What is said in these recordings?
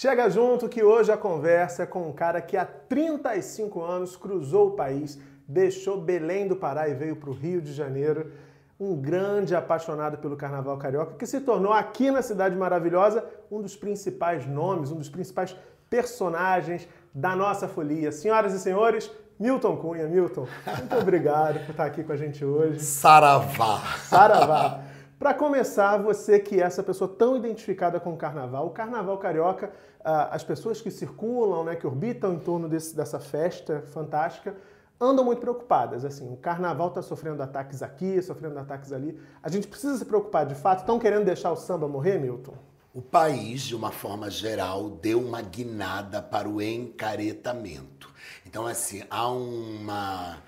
Chega junto que hoje a conversa é com um cara que há 35 anos cruzou o país, deixou Belém do Pará e veio para o Rio de Janeiro. Um grande apaixonado pelo carnaval carioca que se tornou aqui na Cidade Maravilhosa um dos principais nomes, um dos principais personagens da nossa folia. Senhoras e senhores, Milton Cunha. Milton, muito obrigado por estar aqui com a gente hoje. Saravá. Saravá. Para começar, você que é essa pessoa tão identificada com o carnaval, o carnaval carioca, ah, as pessoas que circulam, né, que orbitam em torno desse, dessa festa fantástica, andam muito preocupadas. Assim, o carnaval está sofrendo ataques aqui, sofrendo ataques ali. A gente precisa se preocupar de fato. Estão querendo deixar o samba morrer, Milton? O país, de uma forma geral, deu uma guinada para o encaretamento. Então, assim, há uma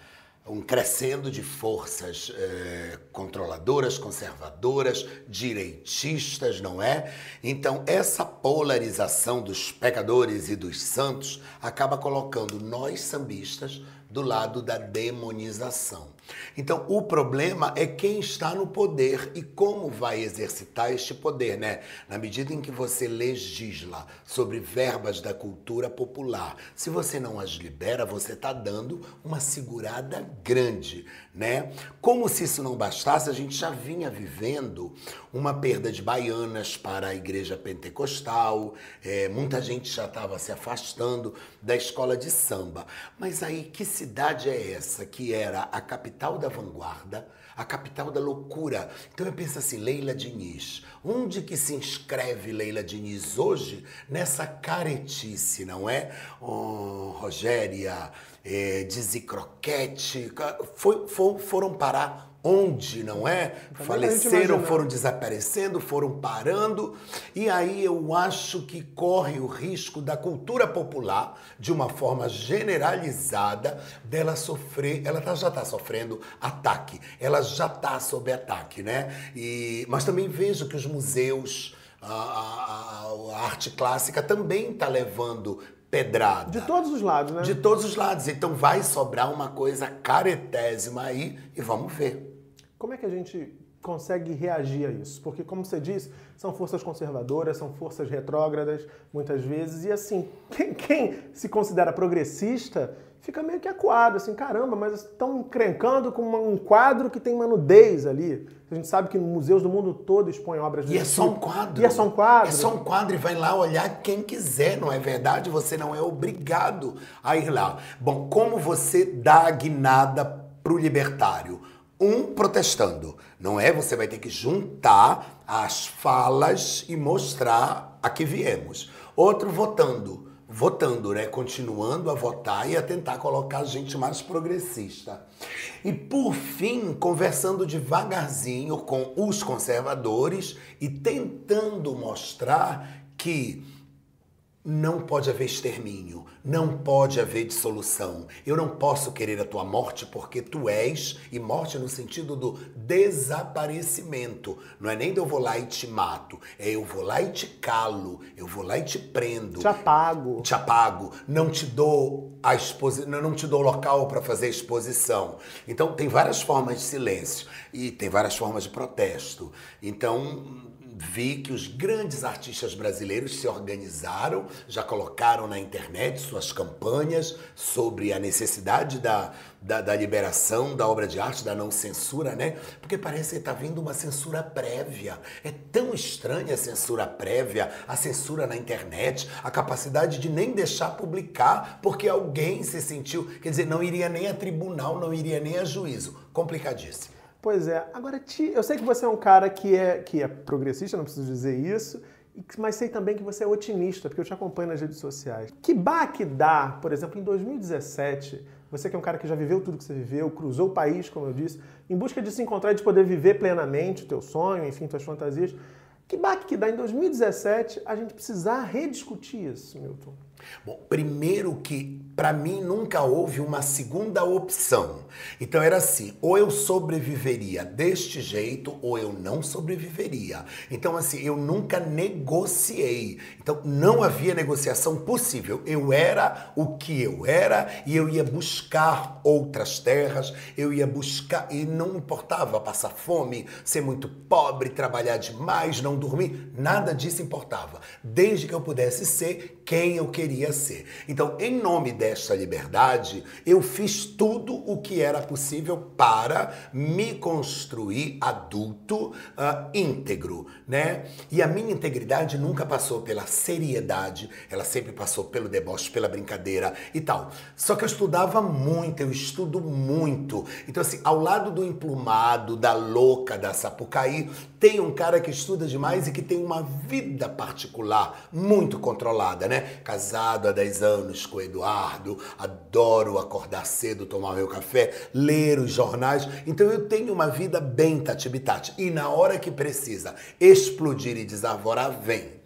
um crescendo de forças eh, controladoras, conservadoras, direitistas, não é? Então, essa polarização dos pecadores e dos santos acaba colocando nós sambistas do lado da demonização. Então, o problema é quem está no poder e como vai exercitar este poder, né? Na medida em que você legisla sobre verbas da cultura popular, se você não as libera, você está dando uma segurada grande, né? Como se isso não bastasse, a gente já vinha vivendo uma perda de baianas para a igreja pentecostal, é, muita gente já estava se afastando da escola de samba. Mas aí, que cidade é essa que era a capital da vanguarda, a capital da loucura. Então eu penso assim, Leila Diniz, onde que se inscreve Leila Diniz hoje nessa caretice, não é? Oh, Rogéria, é, Dizzy Croquete, foi, foram parar onde, não é? Faleceram, foram desaparecendo, foram parando. E aí eu acho que corre o risco da cultura popular, de uma forma generalizada, dela sofrer, ela tá, já está sofrendo ataque, ela já está sob ataque, né? E, mas também vejo que os museus, a, a, a arte clássica também está levando pedrada. De todos os lados, né? De todos os lados. Então vai sobrar uma coisa caretésima aí e vamos ver. Como é que a gente consegue reagir a isso? Porque, como você disse, são forças conservadoras, são forças retrógradas, muitas vezes, e assim, quem, quem se considera progressista fica meio que acuado, assim, caramba, mas estão encrencando com um quadro que tem uma nudez ali. A gente sabe que museus do mundo todo expõem obras de E é só um quadro. E é só um quadro. É só um quadro e vai lá olhar quem quiser, não é verdade? Você não é obrigado a ir lá. Bom, como você dá a guinada pro libertário? um protestando. Não é? Você vai ter que juntar as falas e mostrar a que viemos. Outro votando. Votando, né? Continuando a votar e a tentar colocar gente mais progressista. E por fim, conversando devagarzinho com os conservadores e tentando mostrar que não pode haver extermínio, não pode haver dissolução. Eu não posso querer a tua morte porque tu és, e morte no sentido do desaparecimento. Não é nem de eu vou lá e te mato, é eu vou lá e te calo, eu vou lá e te prendo. Te apago. Te apago. Não te dou a exposição, não te dou local para fazer a exposição. Então tem várias formas de silêncio e tem várias formas de protesto. Então vi que os grandes artistas brasileiros se organizaram, já colocaram na internet suas campanhas sobre a necessidade da, da, da liberação da obra de arte, da não censura, né? Porque parece que está vindo uma censura prévia. É tão estranha a censura prévia, a censura na internet, a capacidade de nem deixar publicar porque alguém se sentiu, quer dizer, não iria nem a tribunal, não iria nem a juízo. Complicadíssimo. Pois é. Agora, eu sei que você é um cara que é, que é progressista, não preciso dizer isso, mas sei também que você é otimista, porque eu te acompanho nas redes sociais. Que baque dá, por exemplo, em 2017, você que é um cara que já viveu tudo que você viveu, cruzou o país, como eu disse, em busca de se encontrar e de poder viver plenamente o teu sonho, enfim, tuas fantasias. Que baque que dá em 2017 a gente precisar rediscutir isso, Milton? Bom, primeiro que para mim nunca houve uma segunda opção. Então era assim, ou eu sobreviveria deste jeito ou eu não sobreviveria. Então assim, eu nunca negociei. Então não havia negociação possível. Eu era o que eu era e eu ia buscar outras terras, eu ia buscar e não importava passar fome, ser muito pobre, trabalhar demais, não dormir, nada disso importava, desde que eu pudesse ser quem eu queria ser. Então, em nome desta liberdade, eu fiz tudo o que era possível para me construir adulto uh, íntegro, né? E a minha integridade nunca passou pela seriedade, ela sempre passou pelo deboche, pela brincadeira e tal. Só que eu estudava muito, eu estudo muito. Então, assim, ao lado do emplumado, da louca, da Sapucaí, tem um cara que estuda demais e que tem uma vida particular muito controlada, né? Casado há 10 anos com o Eduardo, adoro acordar cedo, tomar meu café, ler os jornais. Então eu tenho uma vida bem tatibitati. E na hora que precisa explodir e desavorar, vem.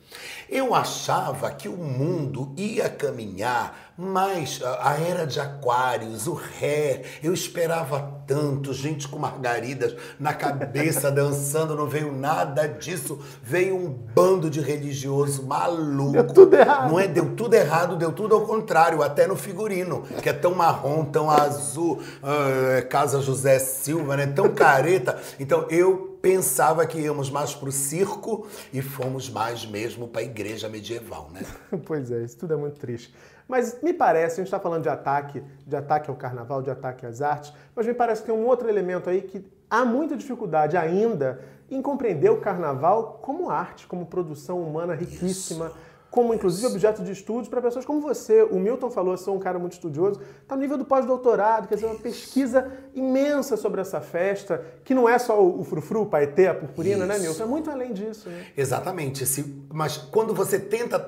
Eu achava que o mundo ia caminhar mais a era de aquários, o ré. Eu esperava tanto, gente com margaridas na cabeça dançando, não veio nada disso. Veio um bando de religioso maluco. Deu tudo errado. Não é? Deu tudo errado, deu tudo ao contrário, até no figurino, que é tão marrom, tão azul, uh, Casa José Silva, né? Tão careta. Então eu pensava que íamos mais para o circo e fomos mais mesmo para a igreja medieval, né? pois é, isso tudo é muito triste. Mas me parece, a gente está falando de ataque, de ataque ao carnaval, de ataque às artes, mas me parece que tem um outro elemento aí que há muita dificuldade ainda em compreender o carnaval como arte, como produção humana riquíssima. Isso como inclusive objeto de estudos para pessoas como você. O Milton falou, sou um cara muito estudioso, está no nível do pós-doutorado, quer dizer, uma pesquisa imensa sobre essa festa, que não é só o frufru, o paetê, a purpurina, né, Isso. né, Milton? É muito além disso. Né? Exatamente. Mas quando você tenta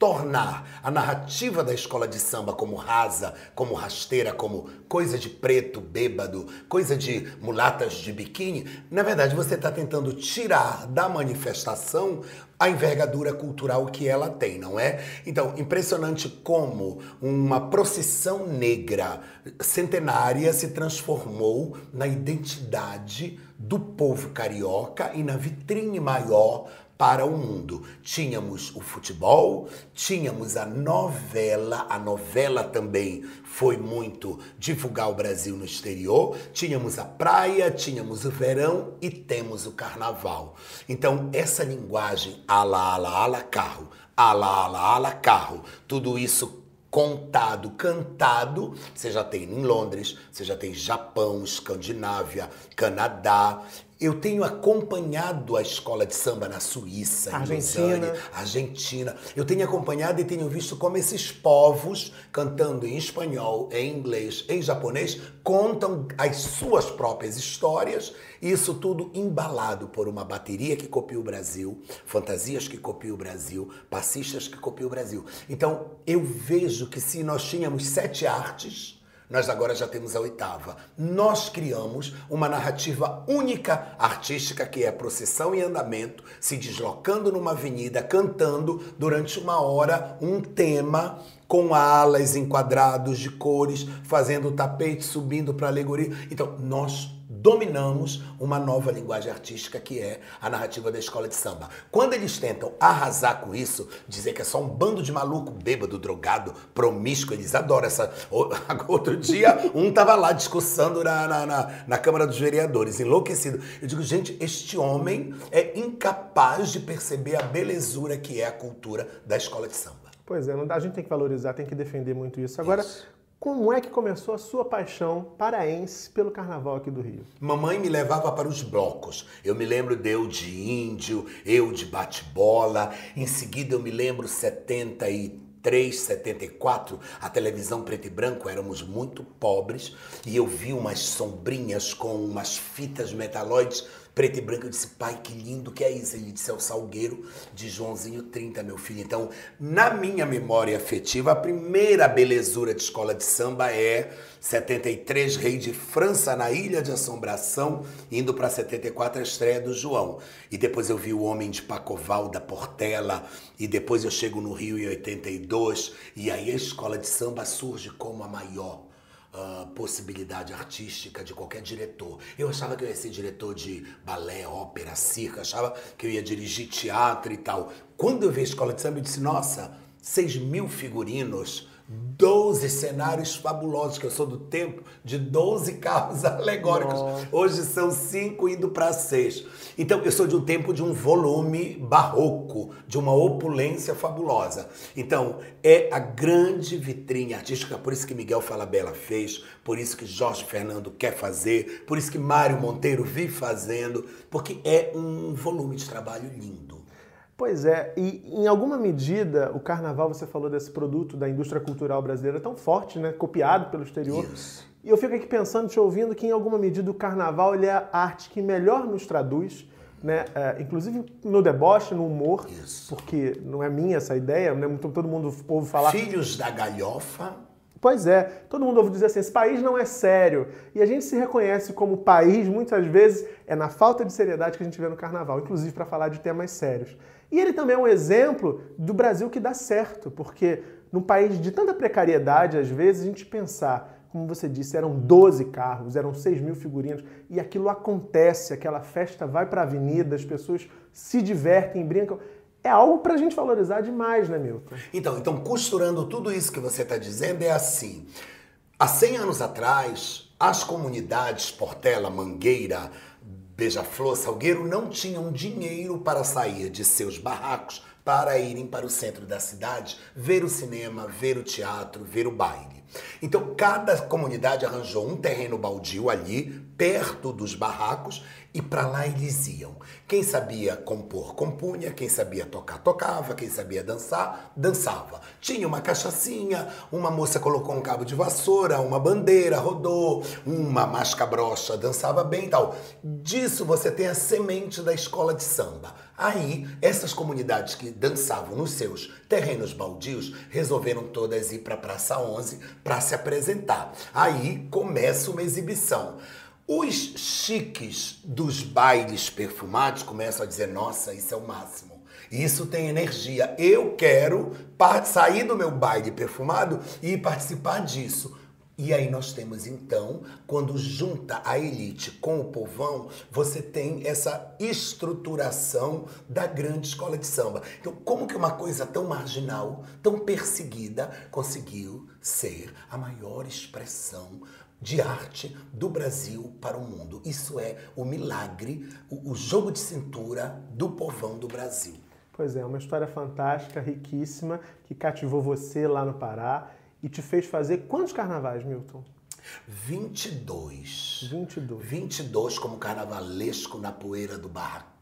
tornar a narrativa da escola de samba como rasa, como rasteira, como coisa de preto, bêbado, coisa de mulatas de biquíni, na verdade você está tentando tirar da manifestação a envergadura cultural que ela tem, não é? Então, impressionante como uma procissão negra centenária se transformou na identidade do povo carioca e na vitrine maior para o mundo. Tínhamos o futebol, tínhamos a novela, a novela também foi muito divulgar o Brasil no exterior, tínhamos a praia, tínhamos o verão e temos o carnaval. Então, essa linguagem ala, ala, ala, carro, ala, ala, ala, carro, tudo isso contado, cantado, você já tem em Londres, você já tem Japão, Escandinávia, Canadá, eu tenho acompanhado a escola de samba na Suíça, Argentina. em Lausanne, Argentina. Eu tenho acompanhado e tenho visto como esses povos, cantando em espanhol, em inglês, em japonês, contam as suas próprias histórias. Isso tudo embalado por uma bateria que copia o Brasil, fantasias que copia o Brasil, passistas que copia o Brasil. Então, eu vejo que se nós tínhamos sete artes, nós agora já temos a oitava. Nós criamos uma narrativa única artística que é procissão e andamento, se deslocando numa avenida, cantando durante uma hora um tema com alas enquadrados de cores, fazendo tapete, subindo para alegoria. Então, nós dominamos uma nova linguagem artística que é a narrativa da escola de samba. Quando eles tentam arrasar com isso, dizer que é só um bando de maluco, bêbado, drogado, promíscuo, eles adoram essa. Outro dia, um tava lá discussando na, na, na, na Câmara dos Vereadores, enlouquecido. Eu digo, gente, este homem é incapaz de perceber a belezura que é a cultura da escola de samba. Pois é, a gente tem que valorizar, tem que defender muito isso. Agora, isso. Como é que começou a sua paixão paraense pelo carnaval aqui do Rio? Mamãe me levava para os blocos. Eu me lembro de eu de índio, eu de bate-bola. Em seguida eu me lembro 73, 74, a televisão preto e branco, éramos muito pobres e eu vi umas sombrinhas com umas fitas metalóides preto e branco. Eu disse, pai, que lindo que é isso. Ele disse, é o Salgueiro de Joãozinho 30, meu filho. Então, na minha memória afetiva, a primeira belezura de escola de samba é 73, Rei de França, na Ilha de Assombração, indo para 74, a estreia do João. E depois eu vi o Homem de Pacoval, da Portela, e depois eu chego no Rio em 82, e aí a escola de samba surge como a maior uh, possibilidade artística de qualquer diretor. Eu achava que eu ia ser diretor de balé, ópera, circo, achava que eu ia dirigir teatro e tal. Quando eu vi a escola de samba, eu disse, nossa, seis mil figurinos 12 cenários fabulosos, que eu sou do tempo de 12 carros alegóricos. Nossa. Hoje são cinco indo para seis. Então, eu sou de um tempo de um volume barroco, de uma opulência fabulosa. Então, é a grande vitrine artística, por isso que Miguel Falabella fez, por isso que Jorge Fernando quer fazer, por isso que Mário Monteiro vive fazendo, porque é um volume de trabalho lindo. Pois é, e em alguma medida o carnaval, você falou desse produto da indústria cultural brasileira tão forte, né, copiado pelo exterior. Isso. E eu fico aqui pensando, te ouvindo, que em alguma medida o carnaval ele é a arte que melhor nos traduz, né, é, inclusive no deboche, no humor, Isso. porque não é minha essa ideia, né, todo mundo ouve falar. Filhos da galhofa, Pois é, todo mundo ouve dizer assim, esse país não é sério. E a gente se reconhece como país, muitas vezes, é na falta de seriedade que a gente vê no carnaval, inclusive para falar de temas sérios. E ele também é um exemplo do Brasil que dá certo, porque num país de tanta precariedade, às vezes, a gente pensar, como você disse, eram 12 carros, eram 6 mil figurinos, e aquilo acontece, aquela festa vai para a avenida, as pessoas se divertem, brincam. É algo para a gente valorizar demais, né, Milton? Então, então, costurando tudo isso que você está dizendo, é assim. Há 100 anos atrás, as comunidades Portela, Mangueira, Beija-Flor, Salgueiro não tinham dinheiro para sair de seus barracos para irem para o centro da cidade ver o cinema, ver o teatro, ver o baile. Então, cada comunidade arranjou um terreno baldio ali, perto dos barracos, e para lá eles iam. Quem sabia compor, compunha, quem sabia tocar, tocava, quem sabia dançar, dançava. Tinha uma cachaçinha, uma moça colocou um cabo de vassoura, uma bandeira, rodou, uma masca brocha, dançava bem e tal. Disso você tem a semente da escola de samba. Aí, essas comunidades que dançavam nos seus terrenos baldios resolveram todas ir para Praça 11 para se apresentar. Aí começa uma exibição. Os chiques dos bailes perfumados começam a dizer: nossa, isso é o máximo. Isso tem energia. Eu quero sair do meu baile perfumado e participar disso. E aí nós temos então, quando junta a elite com o povão, você tem essa estruturação da grande escola de samba. Então, como que uma coisa tão marginal, tão perseguida, conseguiu ser a maior expressão de arte do Brasil para o mundo? Isso é o milagre, o, jogo de cintura do povão do Brasil. Pois é, uma história fantástica, riquíssima, que cativou você lá no Pará e te fez fazer quantos carnavais, Milton? 22. 22. 22 como carnavalesco na poeira do barracão,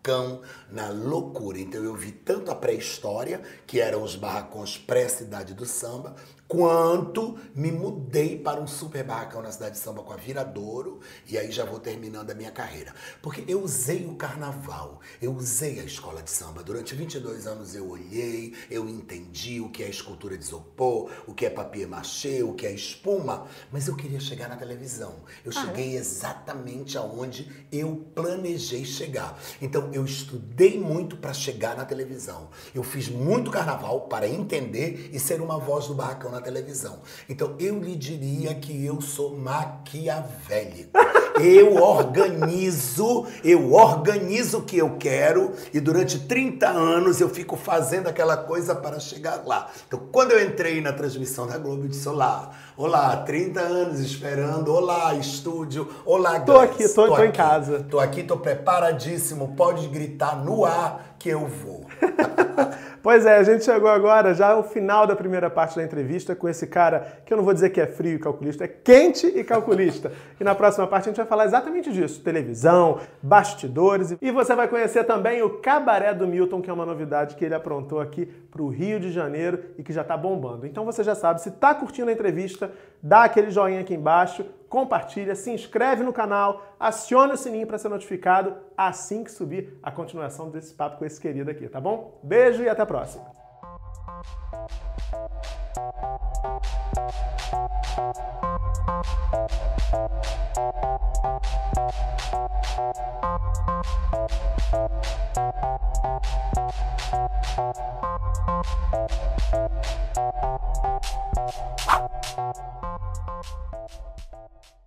na loucura. Então eu vi tanto a pré-história, que eram os barracões pré-cidade do samba, quanto me mudei para um super barracão na cidade de samba com a Viradouro, e aí já vou terminando a minha carreira. Porque eu usei o carnaval, eu usei a escola de samba. Durante 22 anos eu olhei, eu entendi o que é escultura de isopor, o que é papier machê, o que é espuma, mas eu queria chegar na televisão. Eu cheguei exatamente aonde eu planejei chegar. Então eu estudei muito para chegar na televisão. Eu fiz muito carnaval para entender e ser uma voz do barracão na televisão. Então eu lhe diria que eu sou maquiavélico. Eu organizo, eu organizo o que eu quero e durante 30 anos eu fico fazendo aquela coisa para chegar lá. Então, quando eu entrei na transmissão da Globo, eu disse: Olá, olá, 30 anos esperando, olá, estúdio, olá, Tô Gleice, aqui, tô- tô em casa. Tô aqui, tô preparadíssimo, pode gritar no ar que eu vou. Pois é, a gente chegou agora já ao final da primeira parte da entrevista com esse cara que eu não vou dizer que é frio e calculista, é quente e calculista. E na próxima parte a gente vai falar exatamente disso: televisão, bastidores. E você vai conhecer também o Cabaré do Milton, que é uma novidade que ele aprontou aqui para o Rio de Janeiro e que já está bombando. Então você já sabe, se está curtindo a entrevista, dá aquele joinha aqui embaixo, compartilha, se inscreve no canal, aciona o sininho para ser notificado assim que subir a continuação desse papo com esse querido aqui, tá bom? Beijo e até a próxima. you